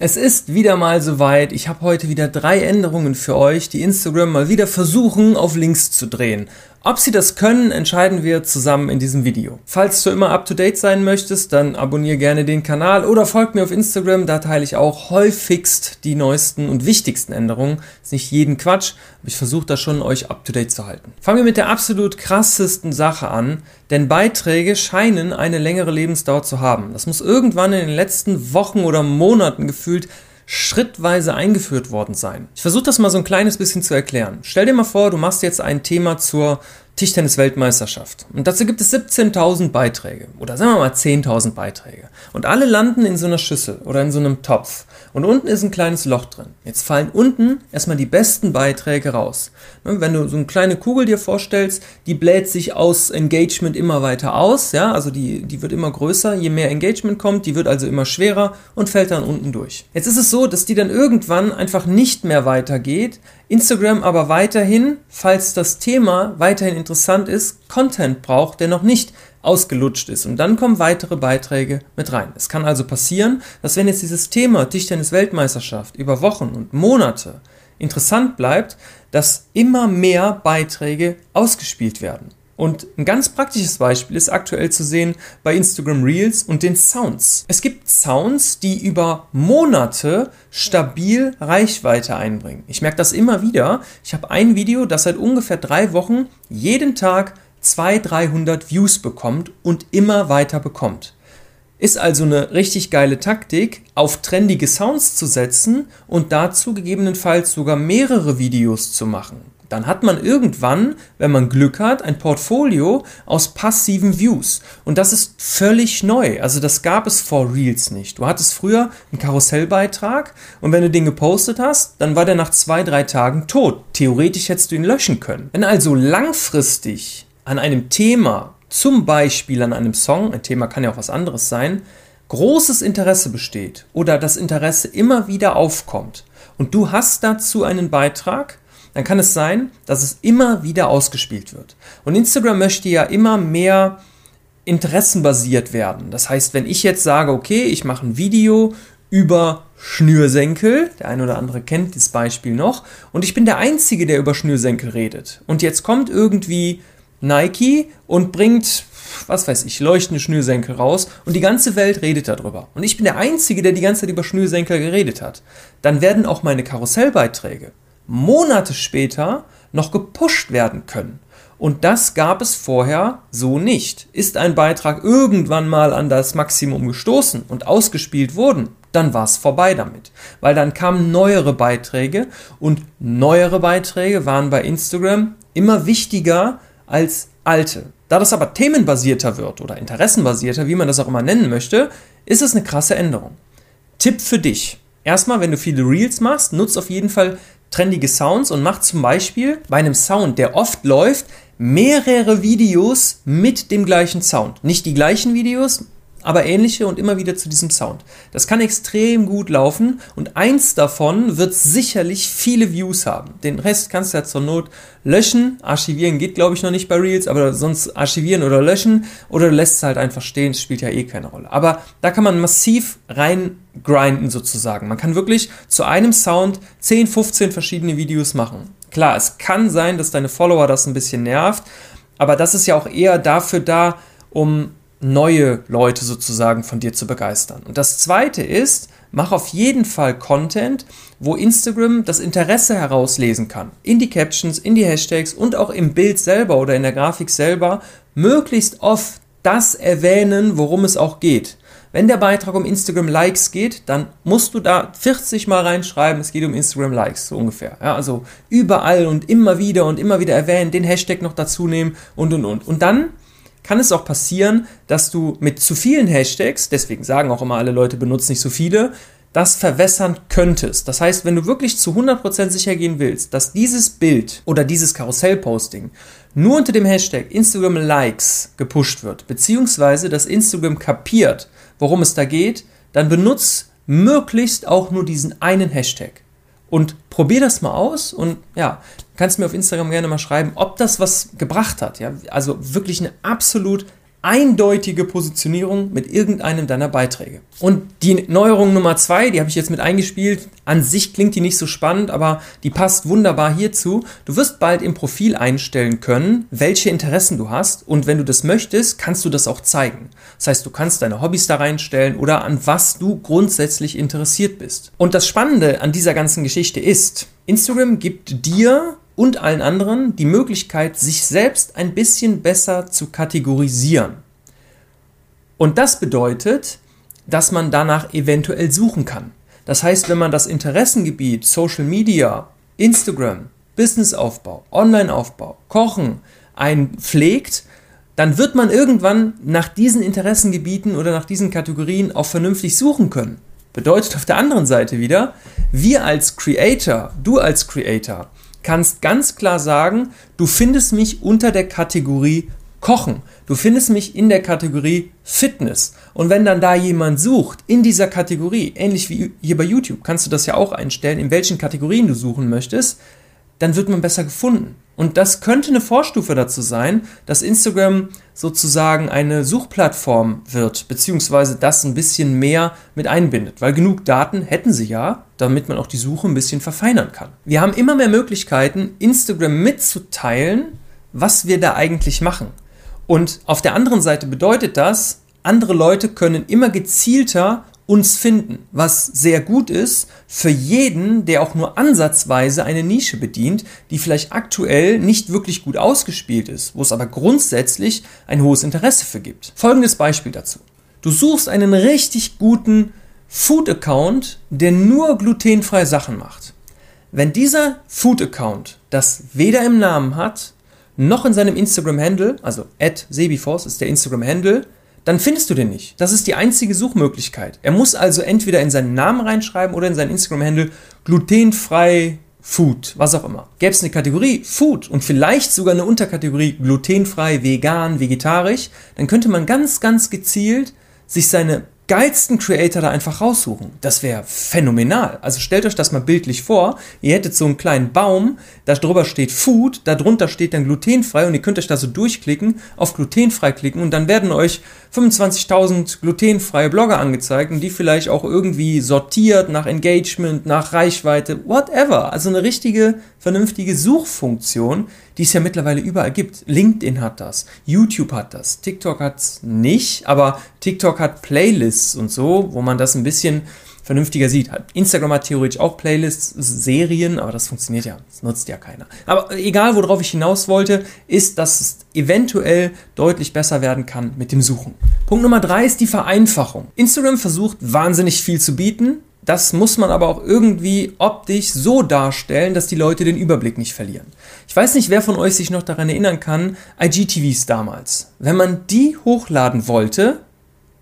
Es ist wieder mal soweit. Ich habe heute wieder drei Änderungen für euch, die Instagram mal wieder versuchen, auf links zu drehen. Ob sie das können, entscheiden wir zusammen in diesem Video. Falls du immer up to date sein möchtest, dann abonniere gerne den Kanal oder folg mir auf Instagram, da teile ich auch häufigst die neuesten und wichtigsten Änderungen. Ist nicht jeden Quatsch, aber ich versuche da schon euch up to date zu halten. Fangen wir mit der absolut krassesten Sache an, denn Beiträge scheinen eine längere Lebensdauer zu haben. Das muss irgendwann in den letzten Wochen oder Monaten gefühlt schrittweise eingeführt worden sein. Ich versuche das mal so ein kleines bisschen zu erklären. Stell dir mal vor, du machst jetzt ein Thema zur Tischtennis-Weltmeisterschaft. Und dazu gibt es 17.000 Beiträge oder sagen wir mal 10.000 Beiträge. Und alle landen in so einer Schüssel oder in so einem Topf. Und unten ist ein kleines Loch drin. Jetzt fallen unten erstmal die besten Beiträge raus. Ne, wenn du so eine kleine Kugel dir vorstellst, die bläht sich aus Engagement immer weiter aus. Ja, also die, die wird immer größer. Je mehr Engagement kommt, die wird also immer schwerer und fällt dann unten durch. Jetzt ist es so, dass die dann irgendwann einfach nicht mehr weitergeht, Instagram aber weiterhin, falls das Thema weiterhin interessant ist, Content braucht, der noch nicht ausgelutscht ist. Und dann kommen weitere Beiträge mit rein. Es kann also passieren, dass wenn jetzt dieses Thema Tischtennis-Weltmeisterschaft über Wochen und Monate interessant bleibt, dass immer mehr Beiträge ausgespielt werden. Und ein ganz praktisches Beispiel ist aktuell zu sehen bei Instagram Reels und den Sounds. Es gibt Sounds, die über Monate stabil Reichweite einbringen. Ich merke das immer wieder. Ich habe ein Video, das seit ungefähr drei Wochen jeden Tag 200, 300 Views bekommt und immer weiter bekommt. Ist also eine richtig geile Taktik, auf trendige Sounds zu setzen und dazu gegebenenfalls sogar mehrere Videos zu machen dann hat man irgendwann, wenn man Glück hat, ein Portfolio aus passiven Views. Und das ist völlig neu. Also das gab es vor Reels nicht. Du hattest früher einen Karussellbeitrag und wenn du den gepostet hast, dann war der nach zwei, drei Tagen tot. Theoretisch hättest du ihn löschen können. Wenn also langfristig an einem Thema, zum Beispiel an einem Song, ein Thema kann ja auch was anderes sein, großes Interesse besteht oder das Interesse immer wieder aufkommt und du hast dazu einen Beitrag, dann kann es sein, dass es immer wieder ausgespielt wird. Und Instagram möchte ja immer mehr interessenbasiert werden. Das heißt, wenn ich jetzt sage, okay, ich mache ein Video über Schnürsenkel, der eine oder andere kennt dieses Beispiel noch, und ich bin der Einzige, der über Schnürsenkel redet. Und jetzt kommt irgendwie Nike und bringt, was weiß ich, leuchtende Schnürsenkel raus und die ganze Welt redet darüber. Und ich bin der Einzige, der die ganze Zeit über Schnürsenkel geredet hat. Dann werden auch meine Karussellbeiträge Monate später noch gepusht werden können. Und das gab es vorher so nicht. Ist ein Beitrag irgendwann mal an das Maximum gestoßen und ausgespielt worden, dann war es vorbei damit. Weil dann kamen neuere Beiträge und neuere Beiträge waren bei Instagram immer wichtiger als alte. Da das aber themenbasierter wird oder interessenbasierter, wie man das auch immer nennen möchte, ist es eine krasse Änderung. Tipp für dich. Erstmal, wenn du viele Reels machst, nutzt auf jeden Fall trendige Sounds und mach zum Beispiel bei einem Sound, der oft läuft, mehrere Videos mit dem gleichen Sound. Nicht die gleichen Videos, aber ähnliche und immer wieder zu diesem Sound. Das kann extrem gut laufen und eins davon wird sicherlich viele Views haben. Den Rest kannst du ja zur Not löschen. Archivieren geht, glaube ich, noch nicht bei Reels, aber sonst archivieren oder löschen oder du lässt es halt einfach stehen, das spielt ja eh keine Rolle. Aber da kann man massiv rein grinden sozusagen. Man kann wirklich zu einem Sound 10, 15 verschiedene Videos machen. Klar, es kann sein, dass deine Follower das ein bisschen nervt, aber das ist ja auch eher dafür da, um neue Leute sozusagen von dir zu begeistern. Und das zweite ist, mach auf jeden Fall Content, wo Instagram das Interesse herauslesen kann. In die Captions, in die Hashtags und auch im Bild selber oder in der Grafik selber möglichst oft das erwähnen, worum es auch geht. Wenn der Beitrag um Instagram Likes geht, dann musst du da 40 mal reinschreiben, es geht um Instagram Likes, so ungefähr. Ja, also überall und immer wieder und immer wieder erwähnen, den Hashtag noch dazu nehmen und und und. Und dann kann es auch passieren, dass du mit zu vielen Hashtags, deswegen sagen auch immer alle Leute, benutzt nicht so viele, das verwässern könntest. Das heißt, wenn du wirklich zu 100% sicher gehen willst, dass dieses Bild oder dieses Karussell-Posting nur unter dem Hashtag Instagram Likes gepusht wird, beziehungsweise dass Instagram kapiert, worum es da geht, dann benutzt möglichst auch nur diesen einen Hashtag. Und probier das mal aus und ja, kannst mir auf Instagram gerne mal schreiben, ob das was gebracht hat. Ja, also wirklich eine absolut eindeutige Positionierung mit irgendeinem deiner Beiträge. Und die Neuerung Nummer zwei, die habe ich jetzt mit eingespielt. An sich klingt die nicht so spannend, aber die passt wunderbar hierzu. Du wirst bald im Profil einstellen können, welche Interessen du hast. Und wenn du das möchtest, kannst du das auch zeigen. Das heißt, du kannst deine Hobbys da reinstellen oder an was du grundsätzlich interessiert bist. Und das Spannende an dieser ganzen Geschichte ist, Instagram gibt dir und allen anderen die Möglichkeit, sich selbst ein bisschen besser zu kategorisieren. Und das bedeutet, dass man danach eventuell suchen kann. Das heißt, wenn man das Interessengebiet Social Media, Instagram, Businessaufbau, Onlineaufbau, Kochen einpflegt, dann wird man irgendwann nach diesen Interessengebieten oder nach diesen Kategorien auch vernünftig suchen können. Bedeutet auf der anderen Seite wieder, wir als Creator, du als Creator, kannst ganz klar sagen, du findest mich unter der Kategorie Kochen. Du findest mich in der Kategorie Fitness. Und wenn dann da jemand sucht in dieser Kategorie, ähnlich wie hier bei YouTube, kannst du das ja auch einstellen, in welchen Kategorien du suchen möchtest, dann wird man besser gefunden. Und das könnte eine Vorstufe dazu sein, dass Instagram sozusagen eine Suchplattform wird, beziehungsweise das ein bisschen mehr mit einbindet, weil genug Daten hätten sie ja, damit man auch die Suche ein bisschen verfeinern kann. Wir haben immer mehr Möglichkeiten, Instagram mitzuteilen, was wir da eigentlich machen. Und auf der anderen Seite bedeutet das, andere Leute können immer gezielter uns finden, was sehr gut ist für jeden, der auch nur ansatzweise eine Nische bedient, die vielleicht aktuell nicht wirklich gut ausgespielt ist, wo es aber grundsätzlich ein hohes Interesse für gibt. Folgendes Beispiel dazu. Du suchst einen richtig guten Food-Account, der nur glutenfreie Sachen macht. Wenn dieser Food-Account das weder im Namen hat, noch in seinem Instagram-Handle, also at Sebiforce ist der Instagram-Handle, dann findest du den nicht. Das ist die einzige Suchmöglichkeit. Er muss also entweder in seinen Namen reinschreiben oder in seinen Instagram-Handle glutenfrei Food, was auch immer. Gäbe es eine Kategorie Food und vielleicht sogar eine Unterkategorie glutenfrei, vegan, vegetarisch, dann könnte man ganz, ganz gezielt sich seine geilsten Creator da einfach raussuchen. Das wäre phänomenal. Also stellt euch das mal bildlich vor. Ihr hättet so einen kleinen Baum, da drüber steht Food, da drunter steht dann glutenfrei und ihr könnt euch da so durchklicken, auf glutenfrei klicken und dann werden euch 25.000 glutenfreie Blogger angezeigt und die vielleicht auch irgendwie sortiert nach Engagement, nach Reichweite, whatever. Also eine richtige, vernünftige Suchfunktion, die es ja mittlerweile überall gibt. LinkedIn hat das, YouTube hat das, TikTok hat es nicht, aber TikTok hat Playlists und so, wo man das ein bisschen vernünftiger sieht. Instagram hat theoretisch auch Playlists, Serien, aber das funktioniert ja, das nutzt ja keiner. Aber egal, worauf ich hinaus wollte, ist, dass es eventuell deutlich besser werden kann mit dem Suchen. Punkt Nummer drei ist die Vereinfachung. Instagram versucht wahnsinnig viel zu bieten, das muss man aber auch irgendwie optisch so darstellen, dass die Leute den Überblick nicht verlieren. Ich weiß nicht, wer von euch sich noch daran erinnern kann, IGTVs damals. Wenn man die hochladen wollte,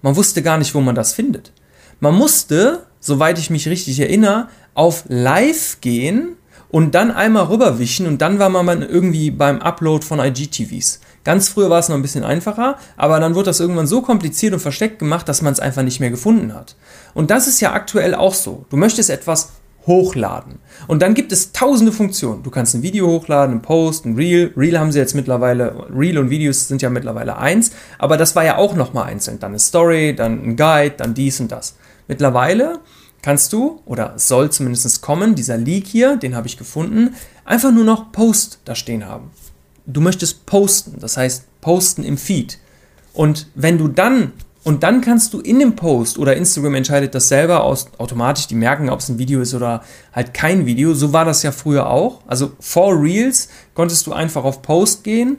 man wusste gar nicht, wo man das findet. Man musste, soweit ich mich richtig erinnere, auf Live gehen und dann einmal rüberwischen und dann war man irgendwie beim Upload von IGTVs. Ganz früher war es noch ein bisschen einfacher, aber dann wurde das irgendwann so kompliziert und versteckt gemacht, dass man es einfach nicht mehr gefunden hat. Und das ist ja aktuell auch so. Du möchtest etwas hochladen. Und dann gibt es tausende Funktionen. Du kannst ein Video hochladen, ein Post, ein Reel. Reel haben sie jetzt mittlerweile, Reel und Videos sind ja mittlerweile eins, aber das war ja auch nochmal einzeln. Dann eine Story, dann ein Guide, dann dies und das. Mittlerweile kannst du, oder soll zumindest kommen, dieser Leak hier, den habe ich gefunden, einfach nur noch Post da stehen haben. Du möchtest posten, das heißt posten im Feed. Und wenn du dann, und dann kannst du in dem Post, oder Instagram entscheidet das selber aus, automatisch, die merken, ob es ein Video ist oder halt kein Video. So war das ja früher auch. Also vor Reels konntest du einfach auf Post gehen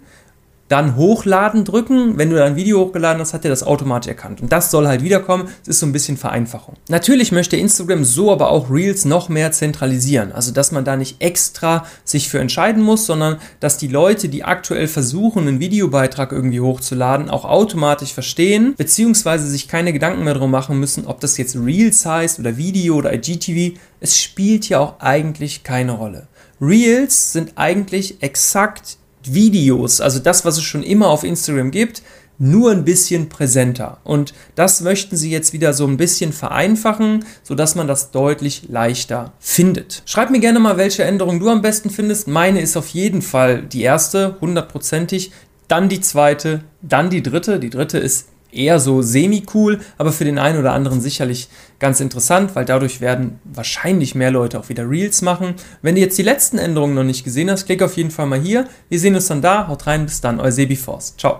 dann hochladen drücken. Wenn du dein Video hochgeladen hast, hat er das automatisch erkannt. Und das soll halt wiederkommen. Es ist so ein bisschen Vereinfachung. Natürlich möchte Instagram so aber auch Reels noch mehr zentralisieren. Also, dass man da nicht extra sich für entscheiden muss, sondern dass die Leute, die aktuell versuchen, einen Videobeitrag irgendwie hochzuladen, auch automatisch verstehen, beziehungsweise sich keine Gedanken mehr darum machen müssen, ob das jetzt Reels heißt oder Video oder IGTV. Es spielt ja auch eigentlich keine Rolle. Reels sind eigentlich exakt Videos, also das, was es schon immer auf Instagram gibt, nur ein bisschen präsenter. Und das möchten sie jetzt wieder so ein bisschen vereinfachen, sodass man das deutlich leichter findet. Schreib mir gerne mal, welche Änderung du am besten findest. Meine ist auf jeden Fall die erste, hundertprozentig, dann die zweite, dann die dritte. Die dritte ist eher so semi-cool, aber für den einen oder anderen sicherlich ganz interessant, weil dadurch werden wahrscheinlich mehr Leute auch wieder Reels machen. Wenn du jetzt die letzten Änderungen noch nicht gesehen hast, klick auf jeden Fall mal hier. Wir sehen uns dann da. Haut rein, bis dann, euer Sebi Forst. Ciao.